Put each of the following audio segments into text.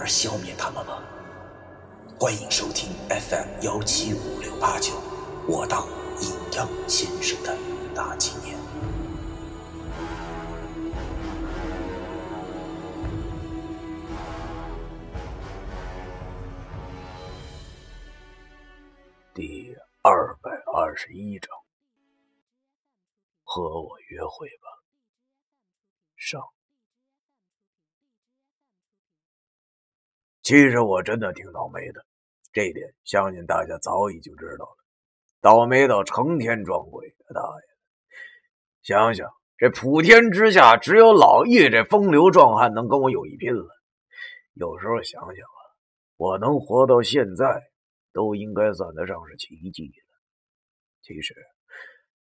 而消灭他们吗？欢迎收听 FM 幺七五六八九，我当阴阳先生的大纪念。第二百二十一章，和我约会吧。上，其实我真的挺倒霉的，这一点相信大家早已经知道了。倒霉到成天撞鬼，大爷！想想这普天之下，只有老易这风流壮汉能跟我有一拼了。有时候想想啊，我能活到现在，都应该算得上是奇迹了。其实，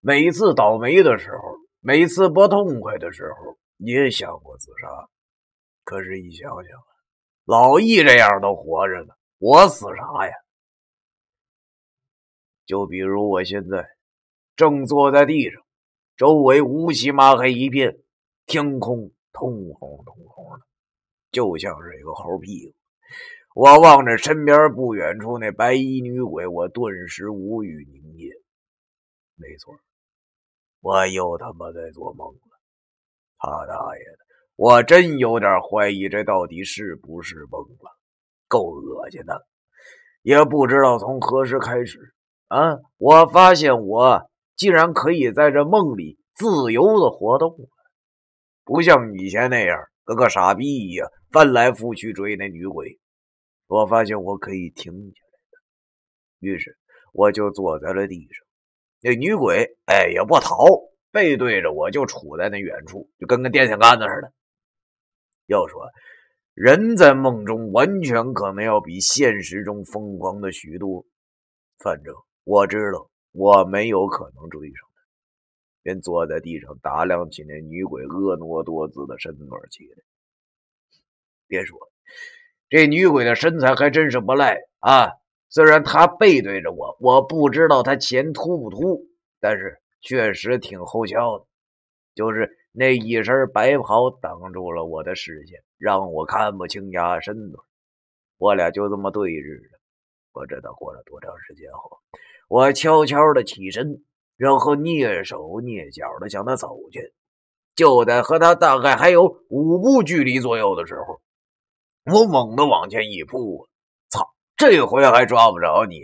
每次倒霉的时候，每次不痛快的时候。也想过自杀，可是，一想想，老易这样都活着呢，我死啥呀？就比如我现在正坐在地上，周围乌漆麻黑一片，天空通红通红的，就像是一个猴屁股。我望着身边不远处那白衣女鬼，我顿时无语凝噎。没错，我又他妈在做梦了。他大爷的！我真有点怀疑，这到底是不是梦了？够恶心的！也不知道从何时开始，啊，我发现我竟然可以在这梦里自由的活动了，不像以前那样跟个傻逼一样翻来覆去追那女鬼。我发现我可以停下来的，于是我就坐在了地上。那女鬼，哎，也不逃。背对着我，就处在那远处，就跟个电线杆子似的。要说人在梦中，完全可能要比现实中疯狂的许多。反正我知道，我没有可能追上他，便坐在地上打量起那女鬼婀娜多姿的身段起来。别说，这女鬼的身材还真是不赖啊！虽然她背对着我，我不知道她前凸不凸，但是。确实挺后翘的，就是那一身白袍挡住了我的视线，让我看不清丫身段。我俩就这么对峙着，不知道过了多长时间后，我悄悄的起身，然后蹑手蹑脚的向他走去。就在和他大概还有五步距离左右的时候，我猛地往前一扑，操！这回还抓不着你。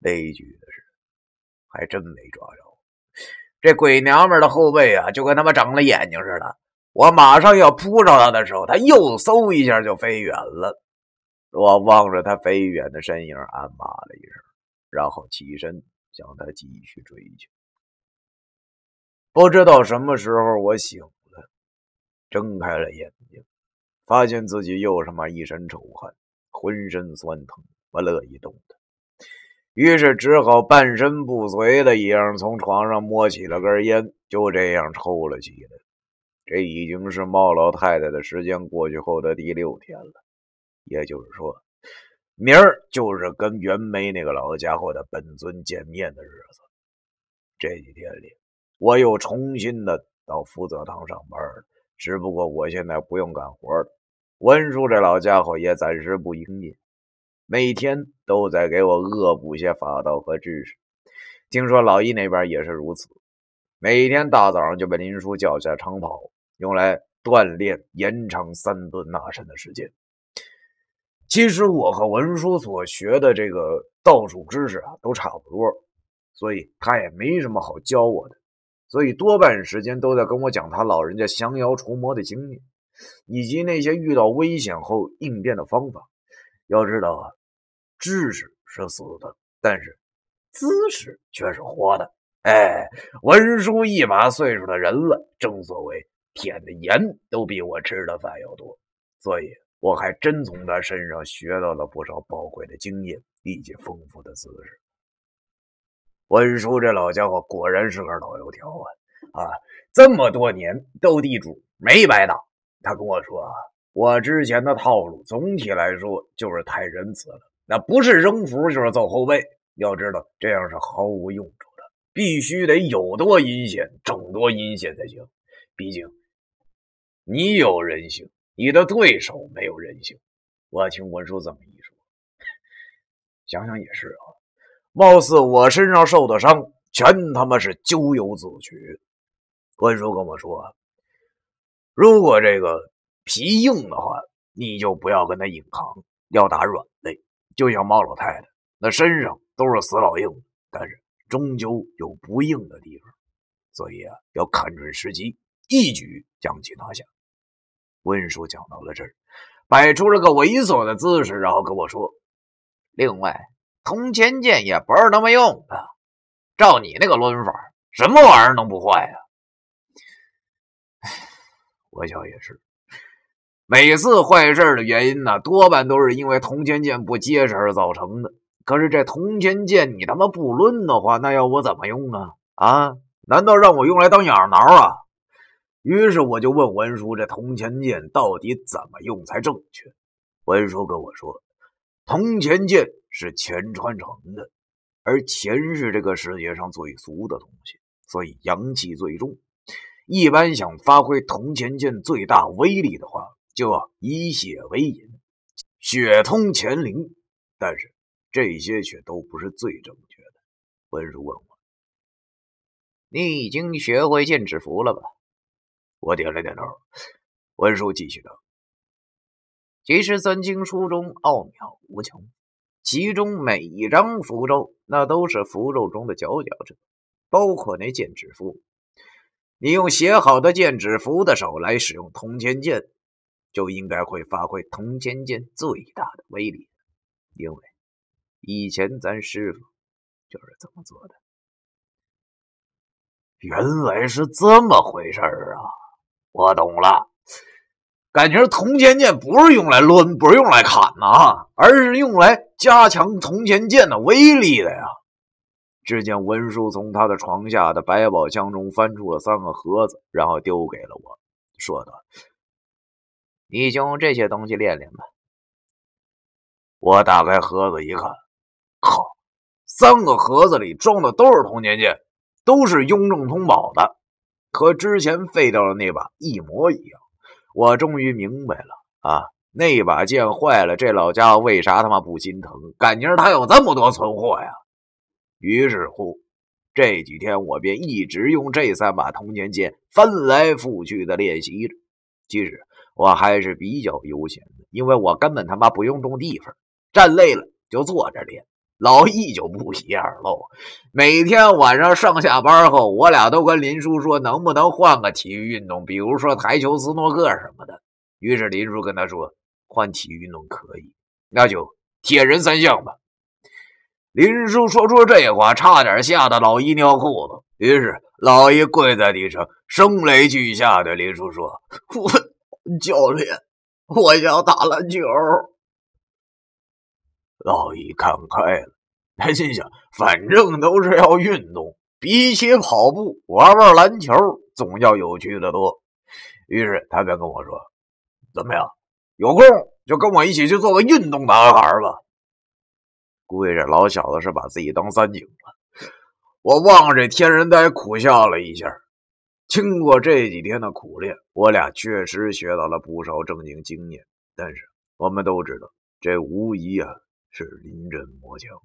悲剧的是。还真没抓着，这鬼娘们的后背啊，就跟他妈长了眼睛似的。我马上要扑上他的时候，他又嗖一下就飞远了。我望着他飞远的身影，暗骂了一声，然后起身向他继续追去。不知道什么时候我醒了，睁开了眼睛，发现自己又他妈一身臭汗，浑身酸疼，不乐意动弹。于是只好半身不遂的一样从床上摸起了根烟，就这样抽了起来。这已经是茂老太太的时间过去后的第六天了，也就是说，明儿就是跟袁梅那个老家伙的本尊见面的日子。这几天里，我又重新的到福泽堂上班了，只不过我现在不用干活了，文叔这老家伙也暂时不营业。每天都在给我恶补些法道和知识，听说老易那边也是如此。每天大早上就被林叔叫下长跑，用来锻炼延长三顿纳身的时间。其实我和文叔所学的这个道术知识啊，都差不多，所以他也没什么好教我的，所以多半时间都在跟我讲他老人家降妖除魔的经验，以及那些遇到危险后应变的方法。要知道啊，知识是死的，但是姿势却是活的。哎，文叔一把岁数的人了，正所谓舔的盐都比我吃的饭要多，所以我还真从他身上学到了不少宝贵的经验以及丰富的知识。文叔这老家伙果然是个老油条啊！啊，这么多年斗地主没白打。他跟我说，我之前的套路总体来说就是太仁慈了，那不是扔符就是走后背。要知道这样是毫无用处的，必须得有多阴险整多阴险才行。毕竟你有人性，你的对手没有人性。我听文叔这么一说，想想也是啊。貌似我身上受的伤，全他妈是咎由自取。文叔跟我说，如果这个皮硬的话，你就不要跟他硬扛，要打软肋。就像猫老太太，那身上都是死老硬，但是终究有不硬的地方，所以啊，要看准时机，一举将其拿下。温叔讲到了这儿，摆出了个猥琐的姿势，然后跟我说：“另外。”铜钱剑也不是那么用的，照你那个抡法，什么玩意儿能不坏呀？我想也是，每次坏事的原因呢，多半都是因为铜钱剑不结实而造成的。可是这铜钱剑你他妈不抡的话，那要我怎么用啊？啊？难道让我用来当痒挠啊？于是我就问文叔，这铜钱剑到底怎么用才正确？文叔跟我说，铜钱剑。是钱穿成的，而钱是这个世界上最俗的东西，所以阳气最重。一般想发挥铜钱剑最大威力的话，就以血为引，血通乾灵。但是这些却都不是最正确的。文叔问我：“你已经学会剑指符了吧？”我点了点头。文叔继续道：“其实三经书中奥妙无穷。”其中每一张符咒，那都是符咒中的佼佼者，包括那剑指符。你用写好的剑指符的手来使用通天剑，就应该会发挥铜钱剑最大的威力。因为以前咱师傅就是这么做的。原来是这么回事啊！我懂了。感觉铜钱剑不是用来抡，不是用来砍的，而是用来加强铜钱剑的威力的呀！只见文叔从他的床下的百宝箱中翻出了三个盒子，然后丢给了我，说道：“你就用这些东西练练吧。”我打开盒子一看，靠，三个盒子里装的都是铜钱剑，都是雍正通宝的，和之前废掉的那把一模一样。我终于明白了啊！那把剑坏了，这老家伙为啥他妈不心疼？感情他有这么多存货呀！于是乎，这几天我便一直用这三把铜钱剑翻来覆去的练习着。其实我还是比较悠闲的，因为我根本他妈不用动地方，站累了就坐着练。老易就不一样喽，每天晚上上下班后，我俩都跟林叔说，能不能换个体育运动，比如说台球、斯诺克什么的。于是林叔跟他说，换体育运动可以，那就铁人三项吧。林叔说出这话，差点吓得老易尿裤子。于是老易跪在地上，声泪俱下对林叔说：“我 教练，我想打篮球。”老易看开了，他心想：反正都是要运动，比起跑步，玩玩篮球总要有趣的多。于是他便跟我说：“怎么样？有空就跟我一起去做个运动男孩吧。”估计这老小子是把自己当三井了。我望着这天人呆，苦笑了一下。经过这几天的苦练，我俩确实学到了不少正经经验。但是我们都知道，这无疑啊。是临阵磨枪，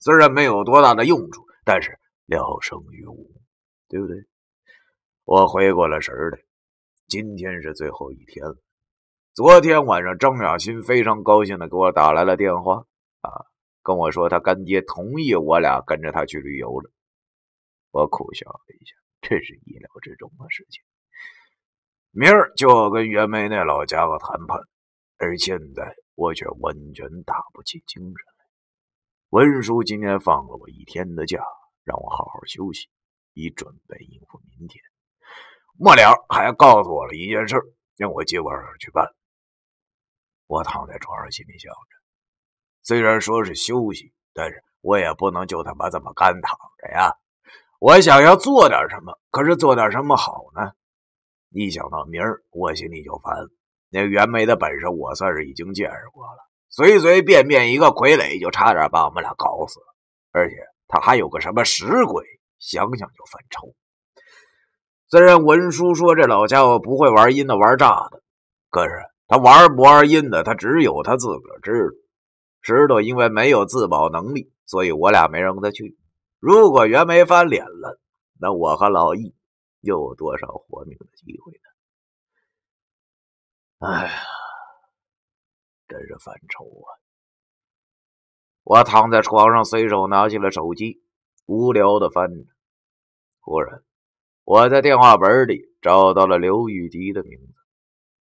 虽然没有多大的用处，但是聊胜于无，对不对？我回过了神来，今天是最后一天了。昨天晚上，张雅欣非常高兴的给我打来了电话，啊，跟我说他干爹同意我俩跟着他去旅游了。我苦笑了一下，这是意料之中的事情。明儿就要跟袁梅那老家伙谈判，而现在。我却完全打不起精神来。文叔今天放了我一天的假，让我好好休息，以准备应付明天。末了还告诉我了一件事，让我今晚上去办。我躺在床上，心里想着，虽然说是休息，但是我也不能就他妈这么干躺着呀。我想要做点什么，可是做点什么好呢？一想到明儿，我心里就烦。那袁梅的本事，我算是已经见识过了，随随便便一个傀儡就差点把我们俩搞死了。而且他还有个什么石鬼，想想就犯愁。虽然文书说这老家伙不会玩阴的、玩诈的，可是……他玩不玩阴的，他只有他自个儿知道。石头因为没有自保能力，所以我俩没让他去。如果袁梅翻脸了，那我和老易又有多少活命的机会呢？哎呀，真是犯愁啊！我躺在床上，随手拿起了手机，无聊的翻着。忽然，我在电话本里找到了刘雨迪的名字。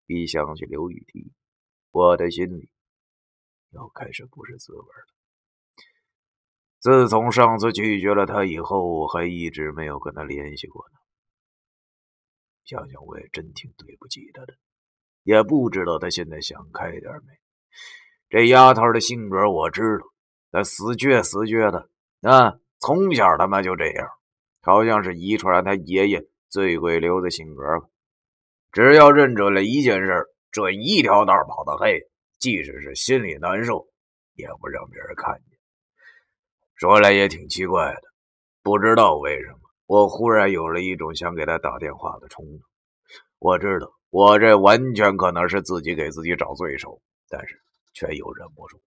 一想起刘雨迪，我的心里又开始不是滋味了。自从上次拒绝了他以后，我还一直没有跟他联系过呢。想想我也真挺对不起他的，也不知道他现在想开点没。这丫头的性格我知道，她死倔死倔的啊，从小他妈就这样，好像是遗传他爷爷醉鬼流的性格吧。只要认准了一件事，准一条道跑到黑，即使是心里难受，也不让别人看见。说来也挺奇怪的，不知道为什么，我忽然有了一种想给他打电话的冲动。我知道，我这完全可能是自己给自己找罪受，但是却又忍不住。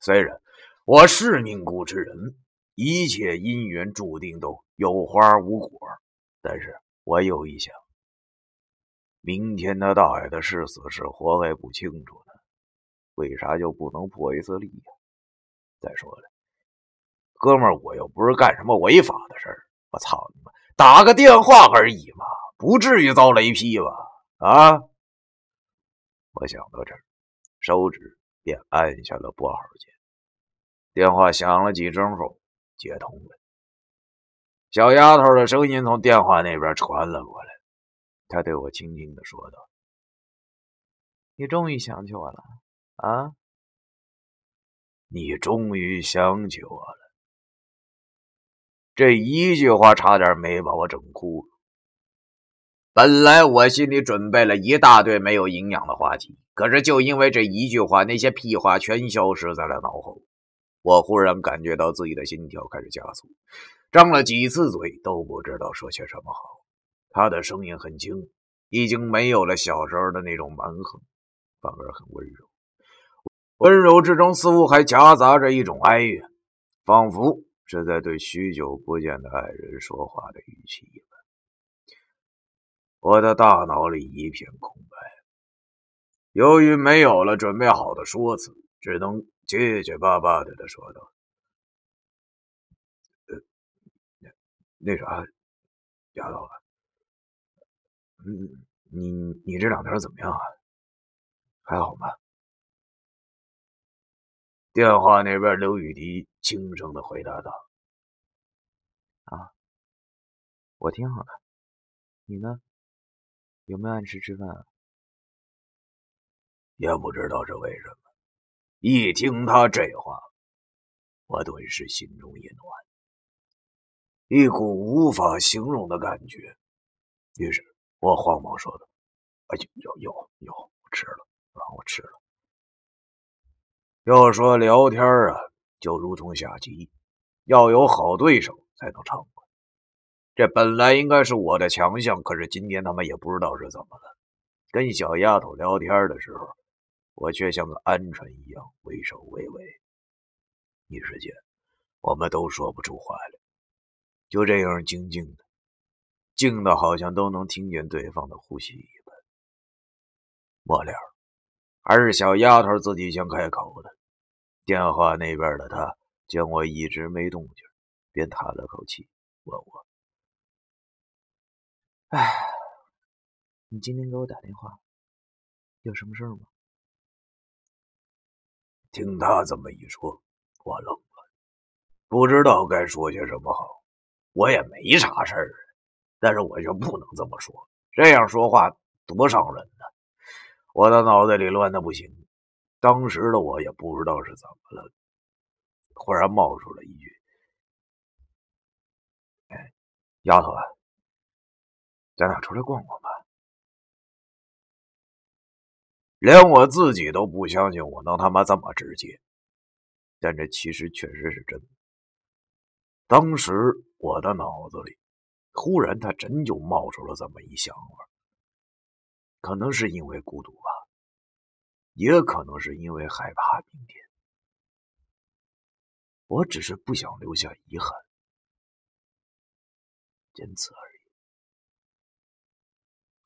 虽然我是命苦之人，一切因缘注定都有花无果，但是我又一想。明天他大爷的是死是活还不清楚呢，为啥就不能破一次例呀？再说了，哥们儿，我又不是干什么违法的事儿，我操你妈，打个电话而已嘛，不至于遭雷劈吧？啊！我想到这儿，手指便按下了拨号键。电话响了几声后，接通了，小丫头的声音从电话那边传了过来。她对我轻轻的说道：“你终于想起我了啊！你终于想起我了。”这一句话差点没把我整哭了。本来我心里准备了一大堆没有营养的话题，可是就因为这一句话，那些屁话全消失在了脑后。我忽然感觉到自己的心跳开始加速，张了几次嘴都不知道说些什么好。他的声音很轻，已经没有了小时候的那种蛮横，反而很温柔。温柔之中似乎还夹杂着一种哀怨，仿佛是在对许久不见的爱人说话的语气一般。我的大脑里一片空白，由于没有了准备好的说辞，只能结结巴巴的的说道：“，那那啥，丫头。”嗯，你你这两天怎么样啊？还好吗？电话那边，刘雨迪轻声的回答道：“啊，我挺好的。你呢？有没有按时吃饭啊？”也不知道是为什么，一听他这话，我顿时心中一暖，一股无法形容的感觉。于是。我慌忙说道：“哎，有有有，我吃了啊，我吃了。要说聊天啊，就如同下棋，要有好对手才能畅快。这本来应该是我的强项，可是今天他们也不知道是怎么了。跟小丫头聊天的时候，我却像个鹌鹑一样畏首畏尾。一时间，我们都说不出话来，就这样静静的。”静的好像都能听见对方的呼吸一般。末了，还是小丫头自己先开口的。电话那边的他见我一直没动静，便叹了口气，问我：“哎，你今天给我打电话，有什么事吗？”听他这么一说，我愣了，不知道该说些什么好。我也没啥事儿。但是我就不能这么说，这样说话多伤人呢！我的脑袋里乱的不行，当时的我也不知道是怎么了，忽然冒出了一句：“哎，丫头，咱俩出来逛逛吧。”连我自己都不相信我能他妈这么直接，但这其实确实是真的。当时我的脑子里，忽然他真就冒出了这么一想法，可能是因为孤独吧，也可能是因为害怕明天。我只是不想留下遗憾，仅此而已。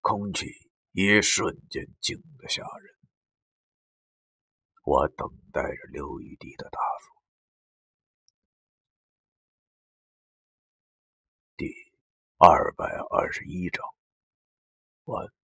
空气。一瞬间静得吓人，我等待着刘玉帝的答复。第二百二十一章完。